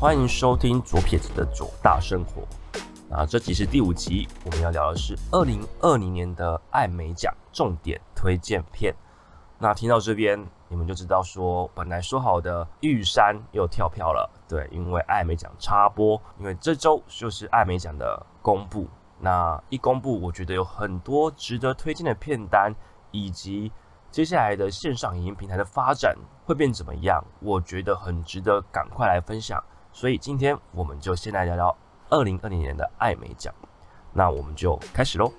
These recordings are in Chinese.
欢迎收听左撇子的左大生活。那这集是第五集，我们要聊的是二零二零年的艾美奖重点推荐片。那听到这边，你们就知道说，本来说好的玉山又跳票了。对，因为艾美奖插播，因为这周就是艾美奖的公布。那一公布，我觉得有很多值得推荐的片单，以及接下来的线上影音平台的发展会变怎么样，我觉得很值得赶快来分享。所以今天我们就先来聊聊二零二零年的艾美奖。那我们就开始喽。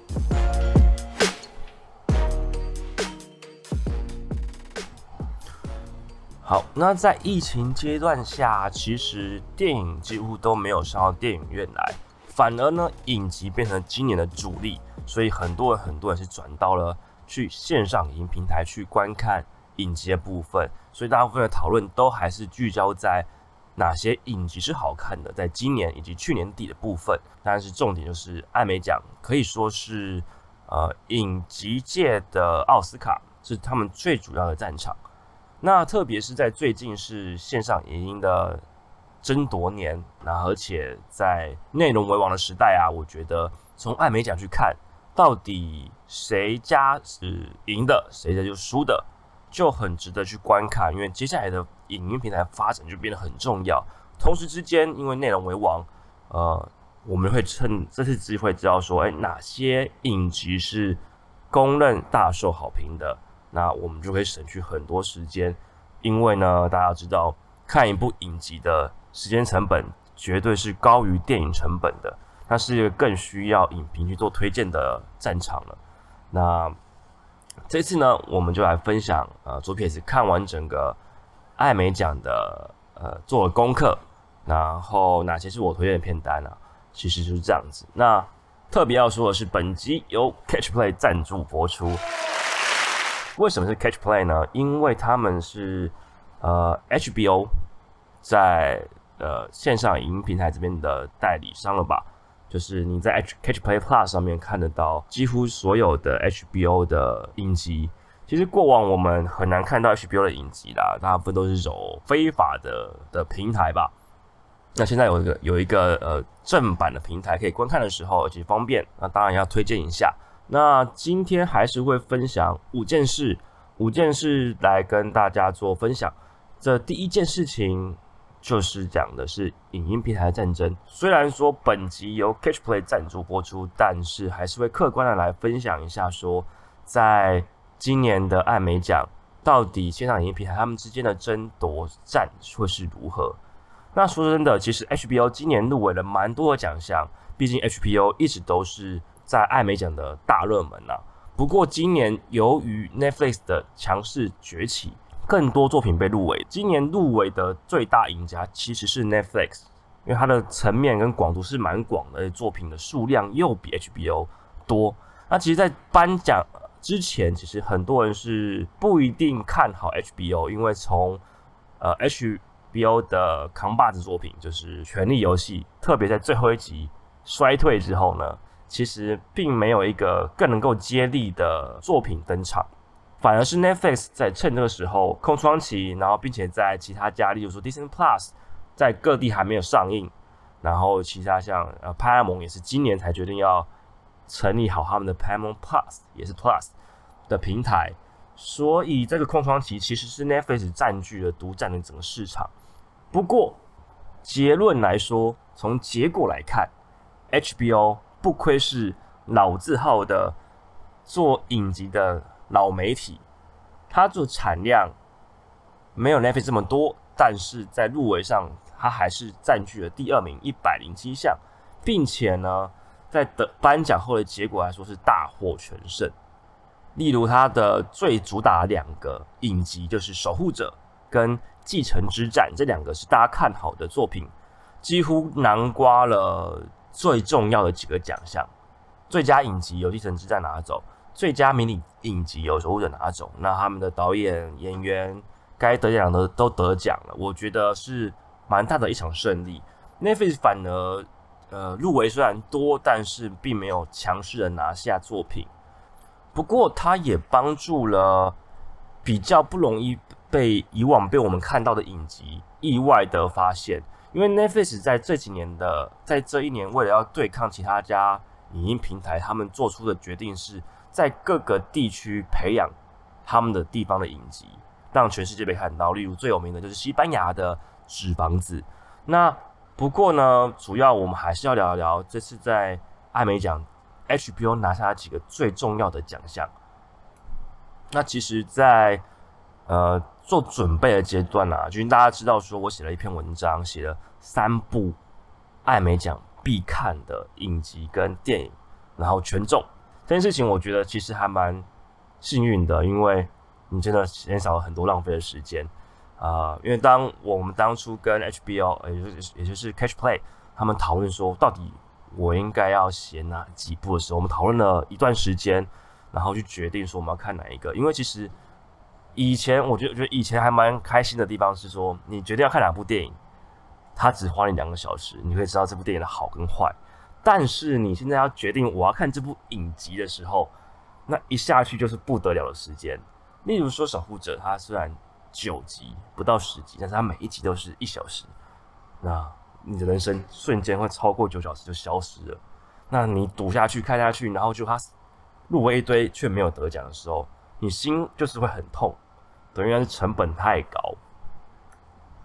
好，那在疫情阶段下，其实电影几乎都没有上到电影院来，反而呢，影集变成今年的主力，所以很多人很多人是转到了去线上影音平台去观看影集的部分，所以大部分的讨论都还是聚焦在哪些影集是好看的，在今年以及去年底的部分，但是重点就是艾美奖可以说是呃影集界的奥斯卡，是他们最主要的战场。那特别是在最近是线上影音的争夺年，那而且在内容为王的时代啊，我觉得从艾美奖去看，到底谁家是赢的，谁家就输的，就很值得去观看。因为接下来的影音平台发展就变得很重要。同时之间，因为内容为王，呃，我们会趁这次机会知道说，哎，哪些影集是公认大受好评的。那我们就可以省去很多时间，因为呢，大家知道看一部影集的时间成本绝对是高于电影成本的，那是一个更需要影评去做推荐的战场了。那这次呢，我们就来分享呃，左撇子看完整个艾美奖的呃做了功课，然后哪些是我推荐的片单呢？其实就是这样子。那特别要说的是，本集由 Catch Play 赞助播出。为什么是 Catch Play 呢？因为他们是呃 HBO 在呃线上影音平台这边的代理商了吧？就是你在 Catch Play Plus 上面看得到几乎所有的 HBO 的影集。其实过往我们很难看到 HBO 的影集啦，大部分都是走非法的的平台吧。那现在有一个有一个呃正版的平台可以观看的时候，而且方便，那当然要推荐一下。那今天还是会分享五件事，五件事来跟大家做分享。这第一件事情就是讲的是影音平台战争。虽然说本集由 Catch Play 赞助播出，但是还是会客观的来分享一下，说在今年的艾美奖，到底线上影音平台他们之间的争夺战会是如何？那说真的，其实 HBO 今年入围了蛮多的奖项，毕竟 HBO 一直都是。在艾美奖的大热门呐，不过今年由于 Netflix 的强势崛起，更多作品被入围。今年入围的最大赢家其实是 Netflix，因为它的层面跟广度是蛮广的，作品的数量又比 HBO 多。那其实，在颁奖之前，其实很多人是不一定看好 HBO，因为从呃 HBO 的扛把子作品就是《权力游戏》，特别在最后一集衰退之后呢。其实并没有一个更能够接力的作品登场，反而是 Netflix 在趁这个时候空窗期，然后并且在其他家，例如说 Disney Plus 在各地还没有上映，然后其他像呃派拉蒙也是今年才决定要成立好他们的 p a m o n Plus 也是 Plus 的平台，所以这个空窗期其实是 Netflix 占据了独占的整个市场。不过结论来说，从结果来看，HBO。不愧是老字号的做影集的老媒体，它做产量没有 Netflix 这么多，但是在入围上，它还是占据了第二名，一百零七项，并且呢，在得颁奖后的结果来说是大获全胜。例如，他的最主打两个影集就是《守护者》跟《继承之战》，这两个是大家看好的作品，几乎囊括了。最重要的几个奖项，最佳影集由《继承之战》拿走，最佳迷你影集由《守护者》拿走。那他们的导演、演员该得奖的都得奖了，我觉得是蛮大的一场胜利。Netflix 反而呃入围虽然多，但是并没有强势的拿下作品。不过，它也帮助了比较不容易被以往被我们看到的影集意外的发现。因为 Netflix 在这几年的，在这一年为了要对抗其他家影音平台，他们做出的决定是在各个地区培养他们的地方的影集，让全世界被看到。例如最有名的就是西班牙的《纸房子》。那不过呢，主要我们还是要聊一聊这次在艾美奖 HBO 拿下了几个最重要的奖项。那其实，在呃做准备的阶段啊，就是大家知道说我写了一篇文章，写了三部艾美奖必看的影集跟电影，然后全中这件事情，我觉得其实还蛮幸运的，因为你真的减少了很多浪费的时间啊。因为当我们当初跟 HBO，也就是也就是 Catch Play 他们讨论说，到底我应该要写哪几部的时候，我们讨论了一段时间。然后去决定说我们要看哪一个，因为其实以前我觉得，我觉得以前还蛮开心的地方是说，你决定要看哪部电影，它只花你两个小时，你会知道这部电影的好跟坏。但是你现在要决定我要看这部影集的时候，那一下去就是不得了的时间。例如说《守护者》，它虽然九集不到十集，但是它每一集都是一小时，那你的人生瞬间会超过九小时就消失了。那你赌下去看下去，然后就它。入围一堆却没有得奖的时候，你心就是会很痛，等于是成本太高。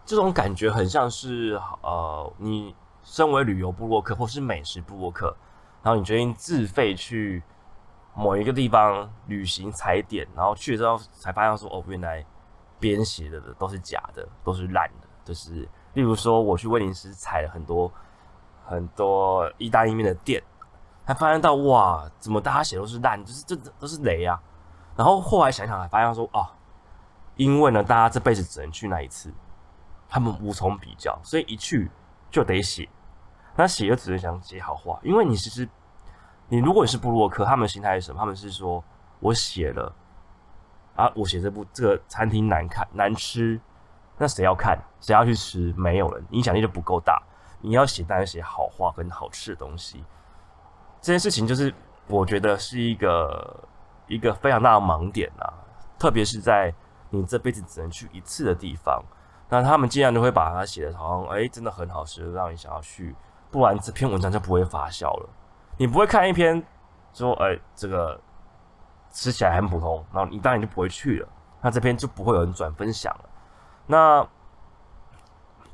这种感觉很像是呃，你身为旅游部落客或是美食部落客，然后你决定自费去某一个地方旅行踩点，然后去了之后才发现说哦，原来编写的都是假的，都是烂的。就是例如说，我去威尼斯踩了很多很多意大利面的店。才发现到哇，怎么大家写都是烂，就是这都是雷啊！然后后来想想，才发现说哦，因为呢，大家这辈子只能去那一次，他们无从比较，所以一去就得写。那写就只能想写好话，因为你其实你如果你是布洛克，他们心态是什么？他们是说我写了啊，我写这部这个餐厅难看难吃，那谁要看？谁要去吃？没有人，影响力就不够大。你要写，当然写好话跟好吃的东西。这件事情就是我觉得是一个一个非常大的盲点啊，特别是在你这辈子只能去一次的地方，那他们竟然都会把它写的好像哎真的很好吃，让你想要去，不然这篇文章就不会发酵了。你不会看一篇说哎这个吃起来很普通，然后你当然就不会去了，那这篇就不会有人转分享了。那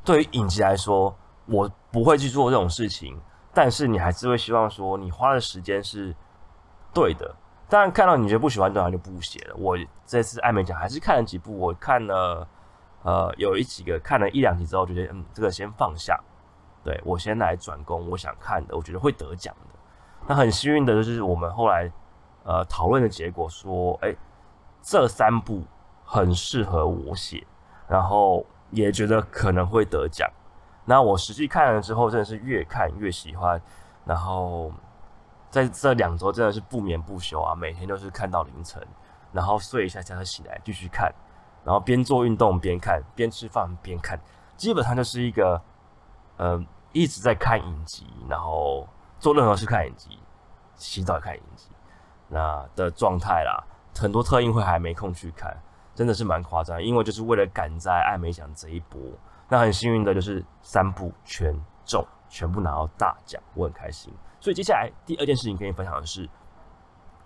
对于影集来说，我不会去做这种事情。但是你还是会希望说，你花的时间是对的。当然，看到你觉得不喜欢，当然就不写了。我这次艾美奖还是看了几部，我看了呃有一几个看了一两集之后，觉得嗯这个先放下。对我先来转攻我想看的，我觉得会得奖的。那很幸运的就是我们后来呃讨论的结果说，哎，这三部很适合我写，然后也觉得可能会得奖。那我实际看了之后，真的是越看越喜欢。然后在这两周真的是不眠不休啊，每天都是看到凌晨，然后睡一下，再起来继续看，然后边做运动边看，边吃饭边看，基本上就是一个呃一直在看影集，然后做任何事看影集，洗澡看影集那的状态啦。很多特映会还没空去看，真的是蛮夸张，因为就是为了赶在艾美奖这一波。那很幸运的就是三部全中，全部拿到大奖，我很开心。所以接下来第二件事情跟你分享的是，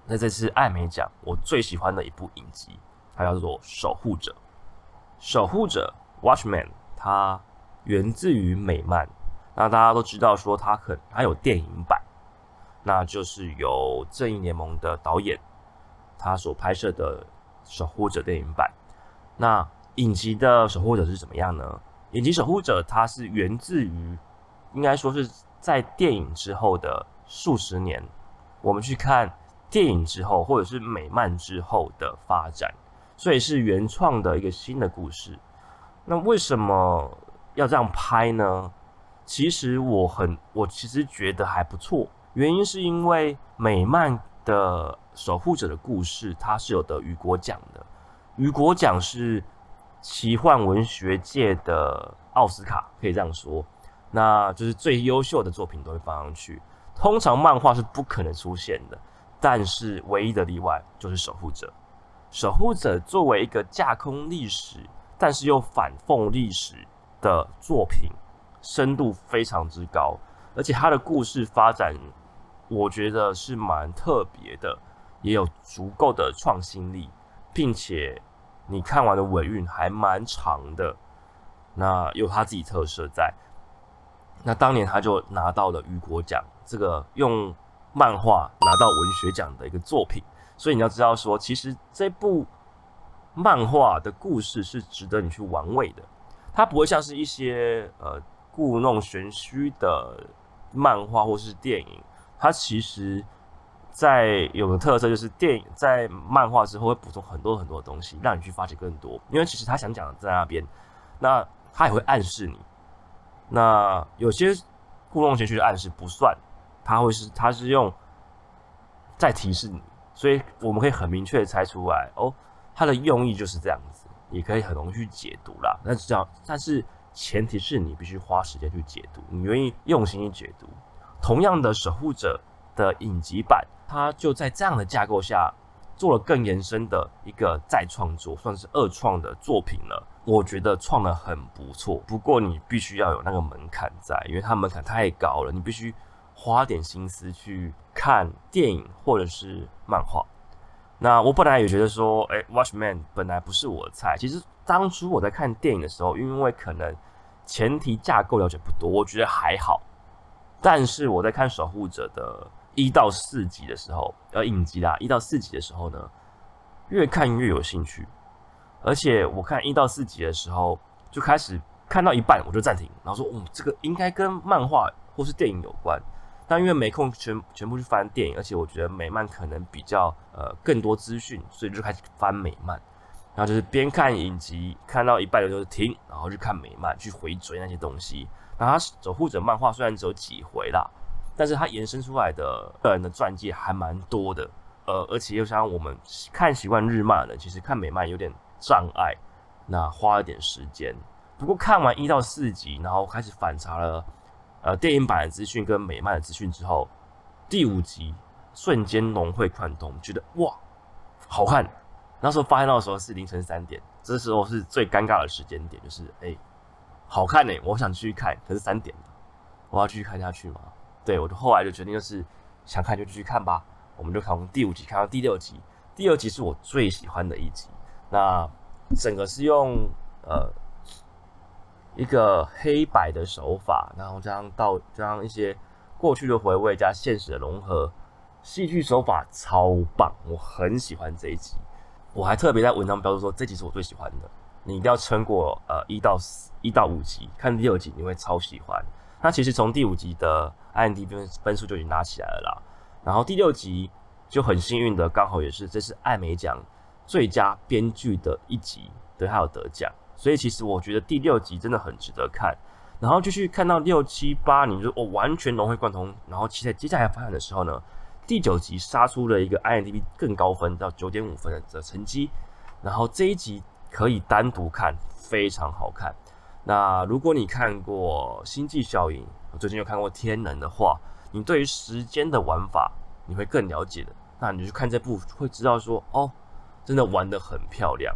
那这次艾美奖我最喜欢的一部影集，它叫做《守护者》。《守护者》（Watchman） 它源自于美漫，那大家都知道说它很它有电影版，那就是由正义联盟的导演他所拍摄的《守护者》电影版。那影集的《守护者》是怎么样呢？影集守护者，它是源自于，应该说是在电影之后的数十年，我们去看电影之后，或者是美漫之后的发展，所以是原创的一个新的故事。那为什么要这样拍呢？其实我很，我其实觉得还不错。原因是因为美漫的守护者的故事，它是有得雨果奖的，雨果奖是。奇幻文学界的奥斯卡可以这样说，那就是最优秀的作品都会放上去。通常漫画是不可能出现的，但是唯一的例外就是《守护者》。《守护者》作为一个架空历史，但是又反讽历史的作品，深度非常之高，而且它的故事发展，我觉得是蛮特别的，也有足够的创新力，并且你看完的尾韵还蛮长的，那有他自己特色在。那当年他就拿到了雨果奖，这个用漫画拿到文学奖的一个作品，所以你要知道说，其实这部漫画的故事是值得你去玩味的，它不会像是一些呃故弄玄虚的漫画或是电影，它其实在有个特色就是电影在漫画之后会补充很多很多东西，让你去发掘更多，因为其实他想讲的在那边，那他也会暗示你。那有些故弄玄虚的暗示不算，他会是他是用在提示你，所以我们可以很明确的猜出来哦，他的用意就是这样子，也可以很容易去解读啦。那这样，但是前提是你必须花时间去解读，你愿意用心去解读。同样的，守护者的影集版，它就在这样的架构下做了更延伸的一个再创作，算是二创的作品了。我觉得创的很不错，不过你必须要有那个门槛在，因为它门槛太高了，你必须花点心思去看电影或者是漫画。那我本来也觉得说，哎，Watchman 本来不是我的菜。其实当初我在看电影的时候，因为可能前提架构了解不多，我觉得还好。但是我在看守护者的一到四集的时候，呃，影集啦，一到四集的时候呢，越看越有兴趣。而且我看一到四集的时候，就开始看到一半我就暂停，然后说：“哦，这个应该跟漫画或是电影有关。”但因为没空全全部去翻电影，而且我觉得美漫可能比较呃更多资讯，所以就开始翻美漫。然后就是边看影集看到一半的时候停，然后去看美漫去回追那些东西。然后守护者漫画虽然只有几回啦，但是它延伸出来的个人的传记还蛮多的。呃，而且又像我们看习惯日漫的，其实看美漫有点。障碍，那花了点时间。不过看完一到四集，然后开始反查了呃电影版的资讯跟美漫的资讯之后，第五集瞬间融会贯通，觉得哇好看。那时候发现到的时候是凌晨三点，这时候是最尴尬的时间点，就是哎好看呢，我想继续看，可是三点我要继续看下去吗？对，我就后来就决定就是想看就继续看吧。我们就从第五集看到第六集，第六集是我最喜欢的一集。那整个是用呃一个黑白的手法，然后加上到加上一些过去的回味加现实的融合，戏剧手法超棒，我很喜欢这一集。我还特别在文章标注说这集是我最喜欢的，你一定要撑过呃一到一到五集，看第六集你会超喜欢。那其实从第五集的 IMDB 分分数就已经拿起来了啦，然后第六集就很幸运的刚好也是这是艾美奖。最佳编剧的一集，对，他有得奖，所以其实我觉得第六集真的很值得看。然后继续看到六七八，你就我完全融会贯通。然后期待接下来发展的时候呢，第九集杀出了一个 IMDB 更高分到九点五分的成绩。然后这一集可以单独看，非常好看。那如果你看过《星际效应》，我最近又看过《天能》的话，你对于时间的。玩法你会更了解的。那你就看这部会知道说哦。真的。玩的。很漂亮，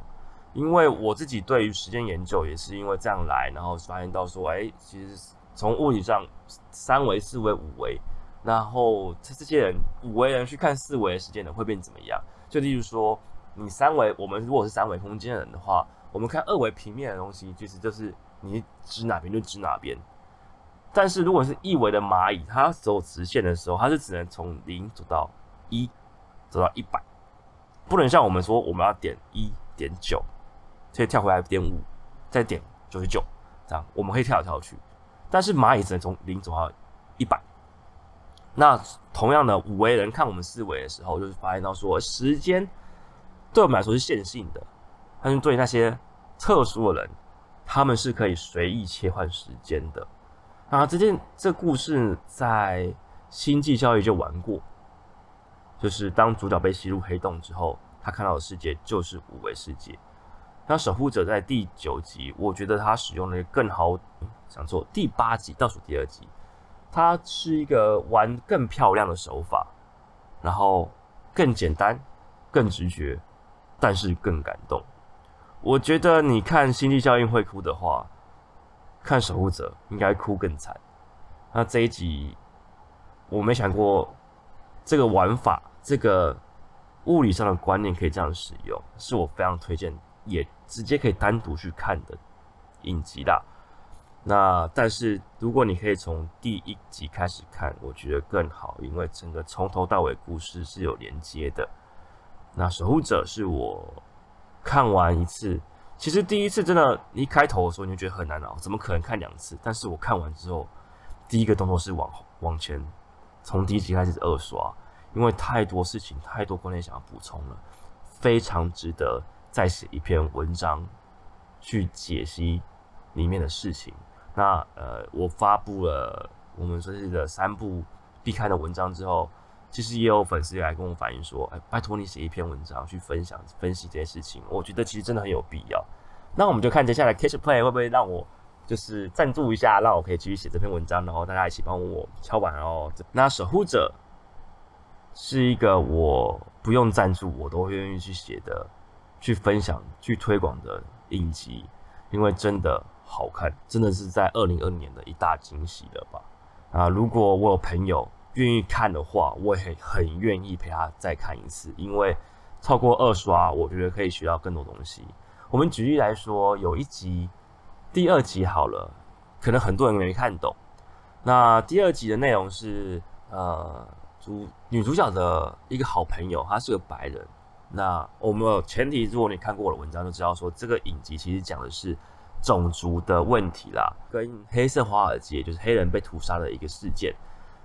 因为我自己对于时间研究也是因为这样来，然后发现到说，哎，其实从物理上三维、四维、五维，然后这这些人五维人去看四维的。时间呢，会变怎么样？就例如说，你三维，我们如果是三维空间的人的话，我们看二维平面的东西，其实就是你指哪边就指哪边。但是如果是一维的蚂蚁，它走直线的时候，它是只能从零走到一，走到一百。不能像我们说，我们要点一点九，可以跳回来点五，再点九十九，这样我们可以跳来跳去。但是蚂蚁只能从零走到一百。那同样的五维人看我们四维的时候，就是发现到说，时间对我们来说是线性的，但是对那些特殊的人，他们是可以随意切换时间的。啊，这件这故事在星际交易就玩过。就是当主角被吸入黑洞之后，他看到的世界就是五维世界。那守护者在第九集，我觉得他使用了更好，想错第八集倒数第二集，它是一个玩更漂亮的手法，然后更简单、更直觉，但是更感动。我觉得你看《星际效应》会哭的话，看守护者应该哭更惨。那这一集我没想过这个玩法，这个物理上的观念可以这样使用，是我非常推荐，也直接可以单独去看的影集啦。那但是如果你可以从第一集开始看，我觉得更好，因为整个从头到尾故事是有连接的。那守护者是我看完一次。其实第一次真的，一开头的时候你就觉得很难熬，怎么可能看两次？但是我看完之后，第一个动作是往往前，从第一集开始二刷，因为太多事情、太多观念想要补充了，非常值得再写一篇文章去解析里面的事情。那呃，我发布了我们说是的三部必看的文章之后。其实也有粉丝来跟我反映说：“哎，拜托你写一篇文章去分享分析这些事情。”我觉得其实真的很有必要。那我们就看接下来 Cash Play 会不会让我就是赞助一下，让我可以继续写这篇文章，然后大家一起帮我敲完哦。那守护者是一个我不用赞助我都愿意去写的、去分享、去推广的影集，因为真的好看，真的是在二零二年的一大惊喜了吧？啊，如果我有朋友。愿意看的话，我也很愿意陪他再看一次，因为超过二刷，我觉得可以学到更多东西。我们举例来说，有一集，第二集好了，可能很多人没看懂。那第二集的内容是，呃，主女主角的一个好朋友，她是个白人。那我们前提，如果你看过我的文章，就知道说这个影集其实讲的是种族的问题啦，跟黑色华尔街就是黑人被屠杀的一个事件。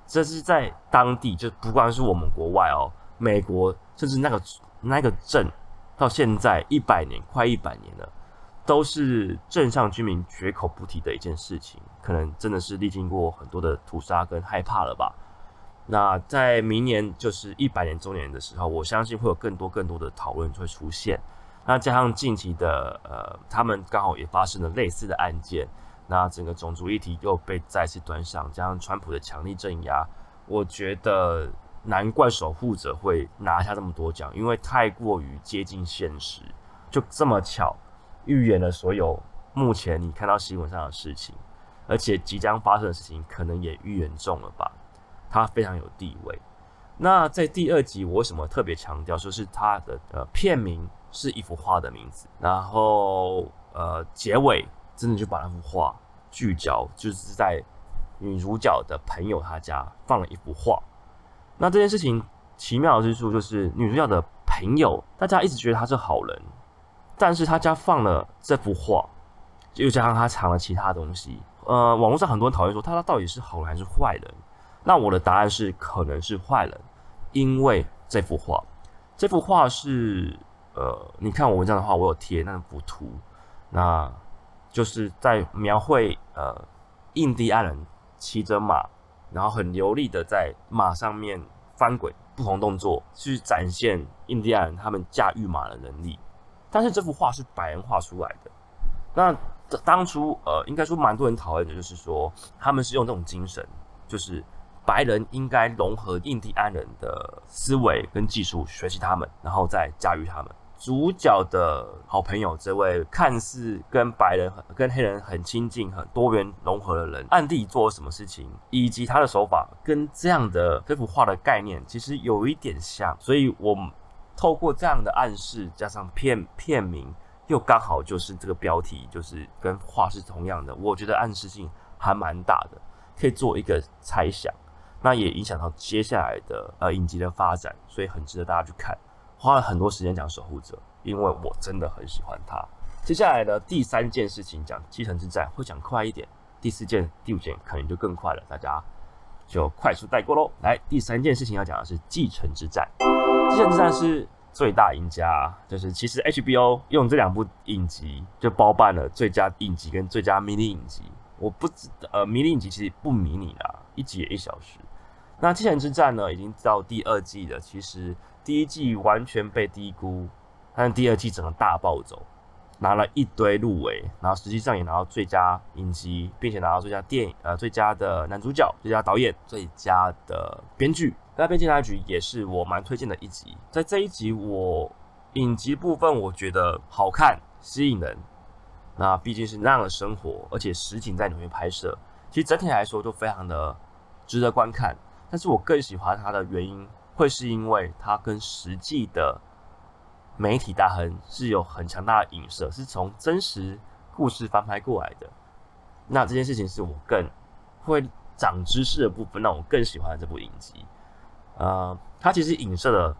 这是在当地，就不光是我们国外哦，美国甚至那个那个镇，到现在一百年，快一百年了，都是镇上居民绝口不提的一件事情。可能真的是历经过很多的屠杀跟害怕了吧？那在明年就是一百年周年的时候，我相信会有更多更多的讨论会出现。那加上近期的呃，他们刚好也发生了类似的案件。那整个种族议题又被再次端上，加上川普的强力镇压，我觉得难怪守护者会拿下这么多奖，因为太过于接近现实，就这么巧预言了所有目前你看到新闻上的事情，而且即将发生的事情可能也预言中了吧？他非常有地位。那在第二集，我为什么特别强调说是他的呃片名是一幅画的名字，然后呃结尾。真的就把那幅画聚焦，就是在女主角的朋友他家放了一幅画。那这件事情奇妙之处就是，女主角的朋友大家一直觉得他是好人，但是他家放了这幅画，又加上他藏了其他东西。呃，网络上很多人讨论说他到底是好人还是坏人？那我的答案是可能是坏人，因为这幅画，这幅画是呃，你看我文章的话，我有贴那幅图，那。就是在描绘呃印第安人骑着马，然后很流利的在马上面翻滚，不同动作去展现印第安人他们驾驭马的能力。但是这幅画是白人画出来的。那当初呃应该说蛮多人讨论的就是说，他们是用这种精神，就是白人应该融合印第安人的思维跟技术，学习他们，然后再驾驭他们。主角的好朋友，这位看似跟白人、跟黑人很亲近、很多元融合的人，暗地做了什么事情，以及他的手法，跟这样的这幅画的概念其实有一点像。所以，我透过这样的暗示，加上片片名，又刚好就是这个标题，就是跟画是同样的。我觉得暗示性还蛮大的，可以做一个猜想。那也影响到接下来的呃影集的发展，所以很值得大家去看。花了很多时间讲守护者，因为我真的很喜欢他。接下来的第三件事情讲继承之战，会讲快一点。第四件、第五件可能就更快了，大家就快速带过喽。来，第三件事情要讲的是继承之战。继承之战是最大赢家，就是其实 HBO 用这两部影集就包办了最佳影集跟最佳迷你影集。我不知呃迷你影集其实不迷你啦，一集也一小时。那继承之战呢，已经到第二季了，其实。第一季完全被低估，但第二季整个大暴走，拿了一堆入围，然后实际上也拿到最佳影集，并且拿到最佳电影，呃，最佳的男主角、最佳导演、最佳的编剧。那《边境大局》也是我蛮推荐的一集，在这一集我影集部分我觉得好看、吸引人，那毕竟是那样的生活，而且实景在纽约拍摄，其实整体来说都非常的值得观看。但是我更喜欢它的原因，会是因为它跟实际的媒体大亨是有很强大的影射，是从真实故事翻拍过来的。那这件事情是我更会长知识的部分，让我更喜欢这部影集。呃，它其实影射的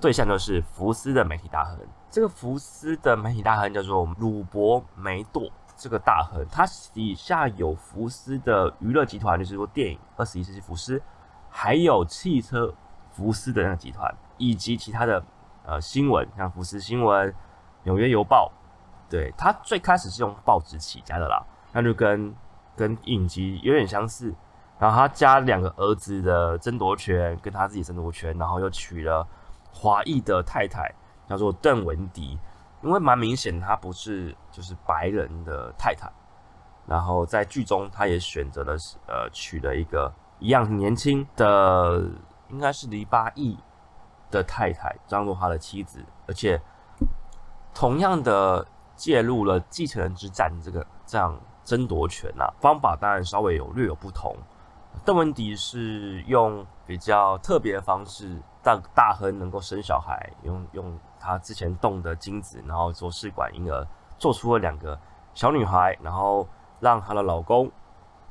对象就是福斯的媒体大亨。这个福斯的媒体大亨叫做鲁伯梅朵，这个大亨，他底下有福斯的娱乐集团，就是说电影二十一世纪福斯，还有汽车福斯的那个集团，以及其他的呃新闻，像福斯新闻、纽约邮报。对他最开始是用报纸起家的啦，那就跟跟影集有点相似。然后他加两个儿子的争夺权，跟他自己争夺权，然后又娶了华裔的太太。叫做邓文迪，因为蛮明显他不是就是白人的太太，然后在剧中他也选择了呃娶了一个一样年轻的，应该是黎巴裔的太太当做他的妻子，而且同样的介入了继承人之战这个这样争夺权呐，方法当然稍微有略有不同。邓文迪是用比较特别的方式，让大亨能够生小孩，用用。他之前冻的精子，然后做试管婴儿，做出了两个小女孩，然后让她的老公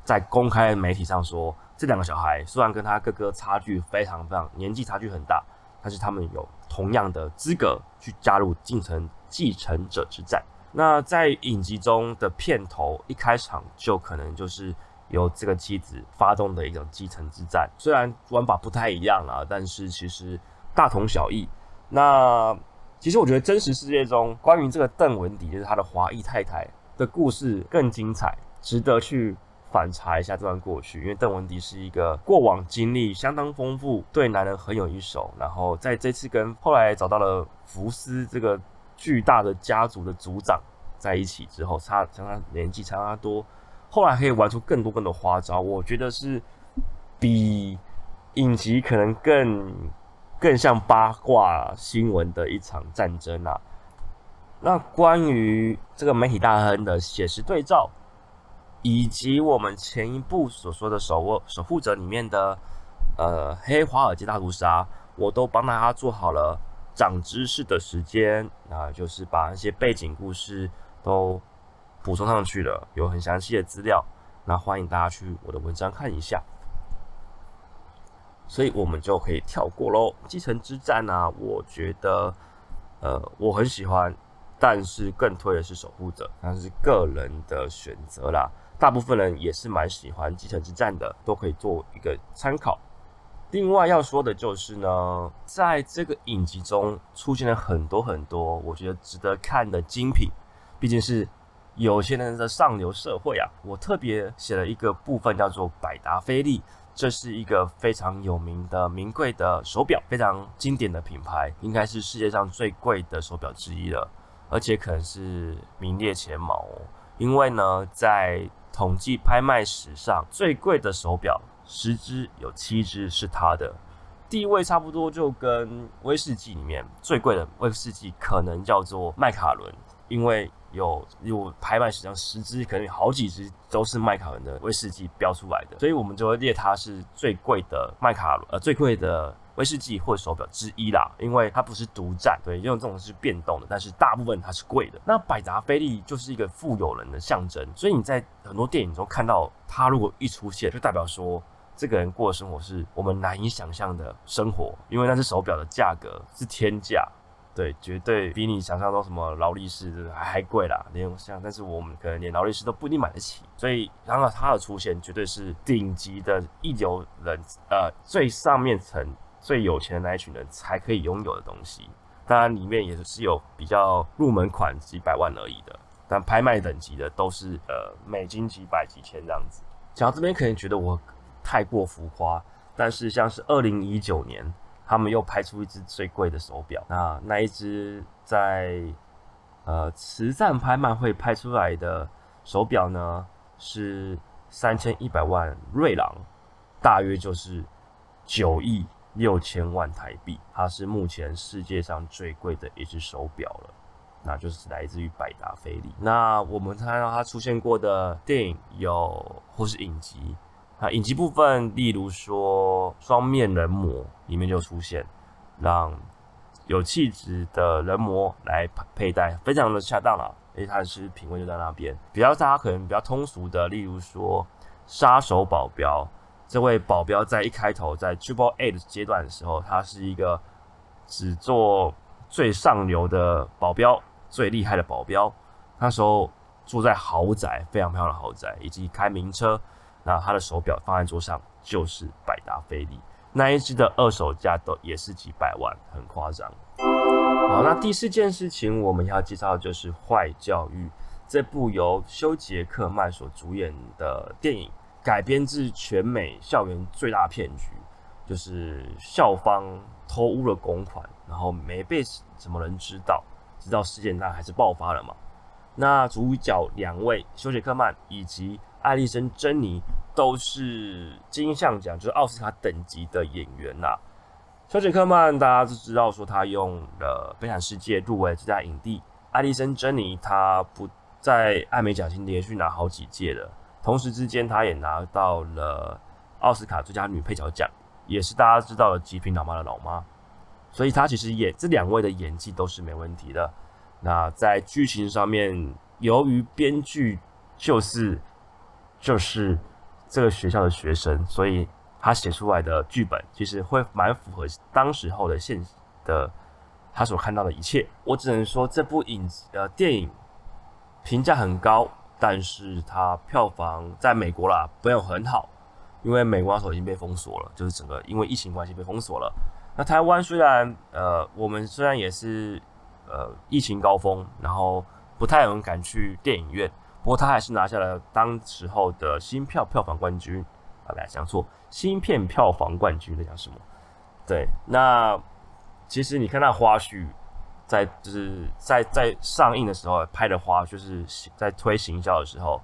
在公开媒体上说，这两个小孩虽然跟他哥哥差距非常非常年纪差距很大，但是他们有同样的资格去加入继承继承者之战。那在影集中的片头一开场就可能就是由这个妻子发动的一种继承之战，虽然玩法不太一样啊，但是其实大同小异。那其实我觉得真实世界中关于这个邓文迪，就是他的华裔太太的故事更精彩，值得去反查一下这段过去。因为邓文迪是一个过往经历相当丰富，对男人很有一手。然后在这次跟后来找到了福斯这个巨大的家族的族长在一起之后，差相差年纪差他多，后来可以玩出更多更多花招。我觉得是比影集可能更。更像八卦新闻的一场战争啊！那关于这个媒体大亨的写实对照，以及我们前一部所说的守握守护者里面的呃黑华尔街大屠杀，我都帮大家做好了长知识的时间，那就是把那些背景故事都补充上去了，有很详细的资料，那欢迎大家去我的文章看一下。所以我们就可以跳过喽。继承之战呢，我觉得，呃，我很喜欢，但是更推的是守护者，那是个人的选择啦。大部分人也是蛮喜欢继承之战的，都可以做一个参考。另外要说的就是呢，在这个影集中出现了很多很多我觉得值得看的精品，毕竟是有钱人的上流社会啊。我特别写了一个部分叫做百达翡丽。这是一个非常有名的名贵的手表，非常经典的品牌，应该是世界上最贵的手表之一了，而且可能是名列前茅。哦。因为呢，在统计拍卖史上最贵的手表，十只有七只是它的，地位差不多就跟威士忌里面最贵的威士忌可能叫做麦卡伦，因为。有有拍卖史上十支，可能有好几支都是麦卡伦的威士忌标出来的，所以我们就会列它是最贵的麦卡伦呃最贵的威士忌或手表之一啦，因为它不是独占，对，因为这种是变动的，但是大部分它是贵的。那百达翡丽就是一个富有人的象征，所以你在很多电影中看到它如果一出现，就代表说这个人过的生活是我们难以想象的生活，因为那只手表的价格是天价。对，绝对比你想象中什么劳力士还贵啦，连像，但是我们可能连劳力士都不一定买得起，所以然后它的出现绝对是顶级的一流人，呃，最上面层最有钱的那一群人才可以拥有的东西。当然里面也是有比较入门款几百万而已的，但拍卖等级的都是呃美金几百几千这样子。讲到这边可能觉得我太过浮夸，但是像是二零一九年。他们又拍出一只最贵的手表，那那一只在呃慈善拍卖会拍出来的手表呢，是三千一百万瑞郎，大约就是九亿六千万台币，它是目前世界上最贵的一只手表了。那就是来自于百达翡丽。那我们看到它出现过的电影有或是影集啊，影集部分，例如说《双面人魔》里面就出现，让有气质的人魔来佩戴，非常的恰当了。因为它是品味就在那边。比较大家可能比较通俗的，例如说杀手保镖，这位保镖在一开头在 Triple A 的阶段的时候，他是一个只做最上流的保镖，最厉害的保镖。那时候住在豪宅，非常漂亮的豪宅，以及开名车。那他的手表放在桌上就是百达翡丽，那一只的二手价都也是几百万，很夸张。好，那第四件事情我们要介绍的就是《坏教育》这部由休杰克曼所主演的电影，改编自全美校园最大骗局，就是校方偷污了公款，然后没被什么人知道，直到事件大还是爆发了嘛。那主角两位休杰克曼以及艾丽森珍妮都是金像奖，就是奥斯卡等级的演员呐。休杰克曼大家都知道，说他用了《悲惨世界》入围最佳影帝。艾丽森·珍妮她不在艾美奖金连续拿好几届了，同时之间她也拿到了奥斯卡最佳女配角奖，也是大家知道的《极品老妈》的老妈。所以她其实演这两位的演技都是没问题的。那在剧情上面，由于编剧就是就是这个学校的学生，所以。他写出来的剧本其实会蛮符合当时候的现的他所看到的一切。我只能说这部影呃电影评价很高，但是它票房在美国啦没有很好，因为美国那时候已经被封锁了，就是整个因为疫情关系被封锁了。那台湾虽然呃我们虽然也是呃疫情高峰，然后不太有人敢去电影院，不过他还是拿下了当时候的新票票房冠军。啊，不要讲错。芯片票房冠军在讲什么？对，那其实你看那花絮，在就是在在上映的时候拍的花，就是在推行销的时候，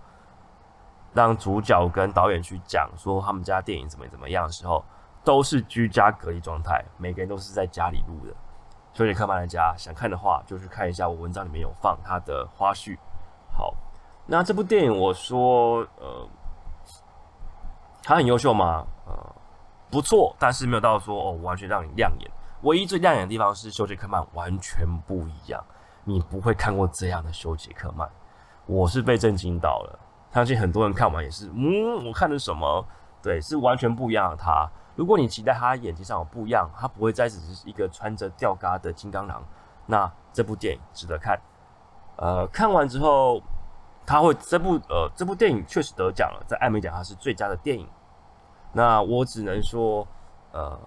让主角跟导演去讲说他们家电影怎么怎么样的时候，都是居家隔离状态，每个人都是在家里录的。所以看曼的家想看的话，就去看一下我文章里面有放他的花絮。好，那这部电影我说，呃。他很优秀吗？呃，不错，但是没有到说哦，完全让你亮眼。唯一最亮眼的地方是休杰克曼完全不一样，你不会看过这样的休杰克曼，我是被震惊到了。相信很多人看完也是，嗯，我看的什么？对，是完全不一样的他。如果你期待他演技上有不一样，他不会再只是一个穿着吊嘎的金刚狼，那这部电影值得看。呃，看完之后。他会这部呃这部电影确实得奖了，在艾美奖它是最佳的电影。那我只能说，呃，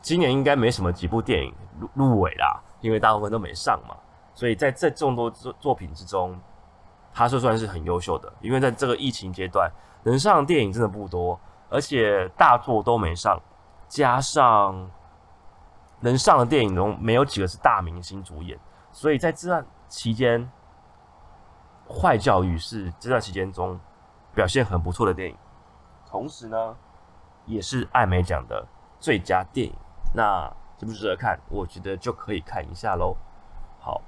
今年应该没什么几部电影入入围啦，因为大部分都没上嘛。所以在这众多作作品之中，他就算是很优秀的，因为在这个疫情阶段，能上的电影真的不多，而且大作都没上，加上能上的电影中没有几个是大明星主演，所以在这段期间。坏教育是这段期间中表现很不错的电影，同时呢，也是艾美奖的最佳电影。那值不值得看？我觉得就可以看一下喽。好，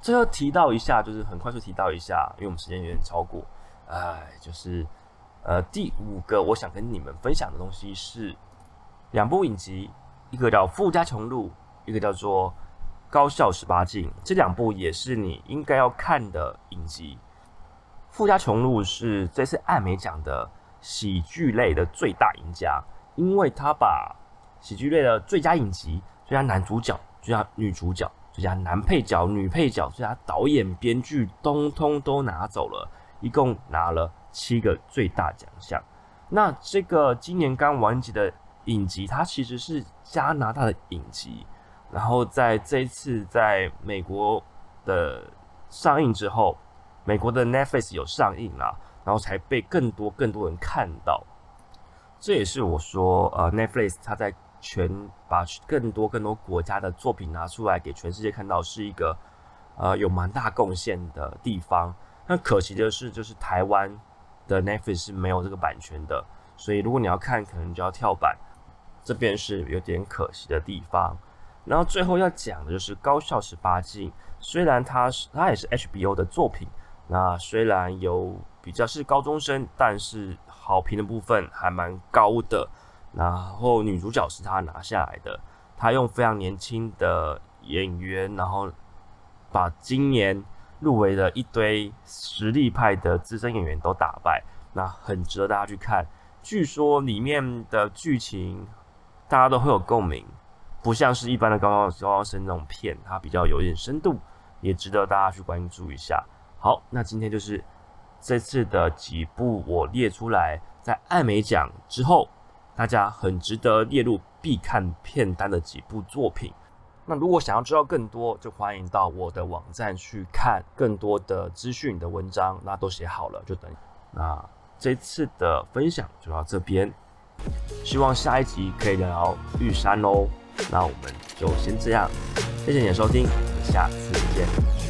最后提到一下，就是很快速提到一下，因为我们时间有点超过。哎，就是呃，第五个我想跟你们分享的东西是两部影集，一个叫《富家穷路》，一个叫做。高校十八禁这两部也是你应该要看的影集。《富家穷路》是这次艾美奖的喜剧类的最大赢家，因为他把喜剧类的最佳影集、最佳男主角、最佳女主角、最佳男配角、女配角、最佳导演、编剧，通通都拿走了，一共拿了七个最大奖项。那这个今年刚完结的影集，它其实是加拿大的影集。然后在这一次在美国的上映之后，美国的 Netflix 有上映了，然后才被更多更多人看到。这也是我说，呃，Netflix 它在全把更多更多国家的作品拿出来给全世界看到，是一个呃有蛮大贡献的地方。那可惜的是，就是台湾的 Netflix 是没有这个版权的，所以如果你要看，可能就要跳板，这边是有点可惜的地方。然后最后要讲的就是《高校十八禁》，虽然它是它也是 HBO 的作品，那虽然有比较是高中生，但是好评的部分还蛮高的。然后女主角是他拿下来的，他用非常年轻的演员，然后把今年入围的一堆实力派的资深演员都打败，那很值得大家去看。据说里面的剧情大家都会有共鸣，不像是一般的高高高高生那种片，它比较有一点深度，也值得大家去关注一下。好，那今天就是这次的几部我列出来，在艾美奖之后。大家很值得列入必看片单的几部作品。那如果想要知道更多，就欢迎到我的网站去看更多的资讯的文章，那都写好了，就等。那这次的分享就到这边，希望下一集可以聊聊玉山哦。那我们就先这样，谢谢你的收听，下次见。